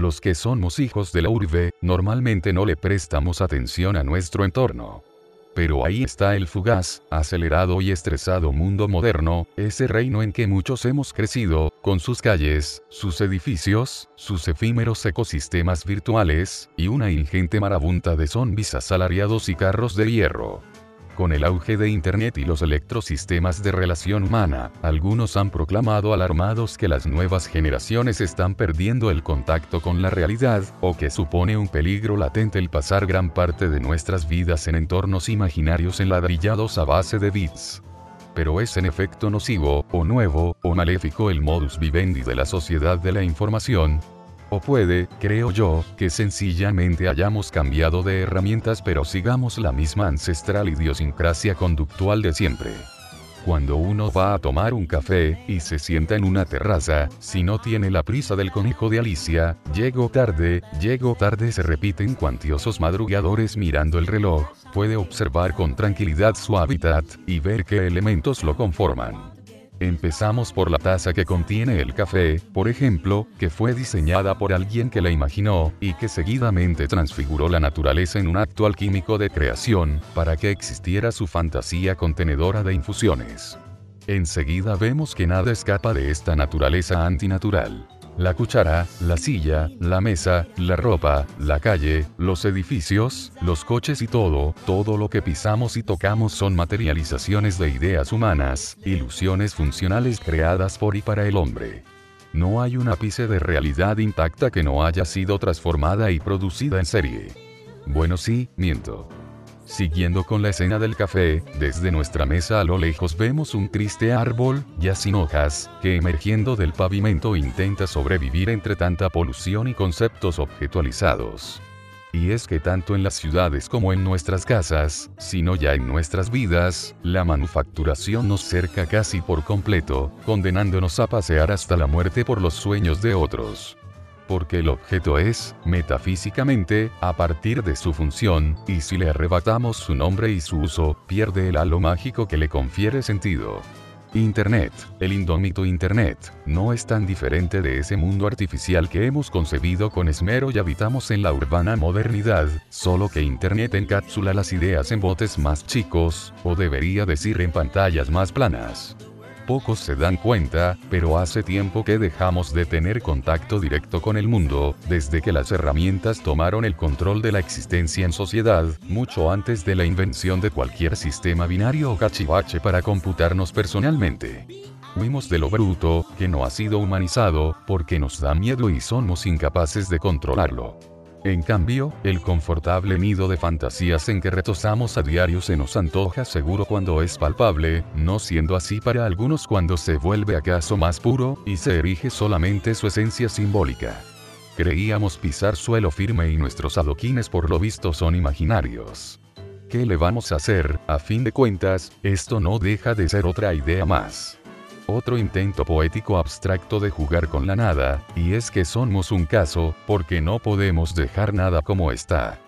los que somos hijos de la urbe, normalmente no le prestamos atención a nuestro entorno. Pero ahí está el fugaz, acelerado y estresado mundo moderno, ese reino en que muchos hemos crecido, con sus calles, sus edificios, sus efímeros ecosistemas virtuales, y una ingente marabunta de zombies asalariados y carros de hierro. Con el auge de Internet y los electrosistemas de relación humana, algunos han proclamado alarmados que las nuevas generaciones están perdiendo el contacto con la realidad, o que supone un peligro latente el pasar gran parte de nuestras vidas en entornos imaginarios enladrillados a base de bits. Pero es en efecto nocivo, o nuevo, o maléfico el modus vivendi de la sociedad de la información, o puede, creo yo, que sencillamente hayamos cambiado de herramientas pero sigamos la misma ancestral idiosincrasia conductual de siempre. Cuando uno va a tomar un café, y se sienta en una terraza, si no tiene la prisa del conejo de Alicia, llego tarde, llego tarde se repiten cuantiosos madrugadores mirando el reloj, puede observar con tranquilidad su hábitat, y ver qué elementos lo conforman. Empezamos por la taza que contiene el café, por ejemplo, que fue diseñada por alguien que la imaginó, y que seguidamente transfiguró la naturaleza en un acto alquímico de creación, para que existiera su fantasía contenedora de infusiones. Enseguida vemos que nada escapa de esta naturaleza antinatural la cuchara, la silla, la mesa, la ropa, la calle, los edificios, los coches y todo, todo lo que pisamos y tocamos son materializaciones de ideas humanas, ilusiones funcionales creadas por y para el hombre. No hay un ápice de realidad intacta que no haya sido transformada y producida en serie. Bueno sí, miento. Siguiendo con la escena del café, desde nuestra mesa a lo lejos vemos un triste árbol, ya sin hojas, que emergiendo del pavimento intenta sobrevivir entre tanta polución y conceptos objetualizados. Y es que tanto en las ciudades como en nuestras casas, sino ya en nuestras vidas, la manufacturación nos cerca casi por completo, condenándonos a pasear hasta la muerte por los sueños de otros porque el objeto es, metafísicamente, a partir de su función, y si le arrebatamos su nombre y su uso, pierde el halo mágico que le confiere sentido. Internet, el indómito Internet, no es tan diferente de ese mundo artificial que hemos concebido con esmero y habitamos en la urbana modernidad, solo que Internet encapsula las ideas en botes más chicos, o debería decir en pantallas más planas pocos se dan cuenta, pero hace tiempo que dejamos de tener contacto directo con el mundo, desde que las herramientas tomaron el control de la existencia en sociedad, mucho antes de la invención de cualquier sistema binario o cachivache para computarnos personalmente. Huimos de lo bruto, que no ha sido humanizado, porque nos da miedo y somos incapaces de controlarlo. En cambio, el confortable nido de fantasías en que retosamos a diario se nos antoja seguro cuando es palpable, no siendo así para algunos cuando se vuelve acaso más puro, y se erige solamente su esencia simbólica. Creíamos pisar suelo firme y nuestros adoquines por lo visto son imaginarios. ¿Qué le vamos a hacer? A fin de cuentas, esto no deja de ser otra idea más otro intento poético abstracto de jugar con la nada, y es que somos un caso, porque no podemos dejar nada como está.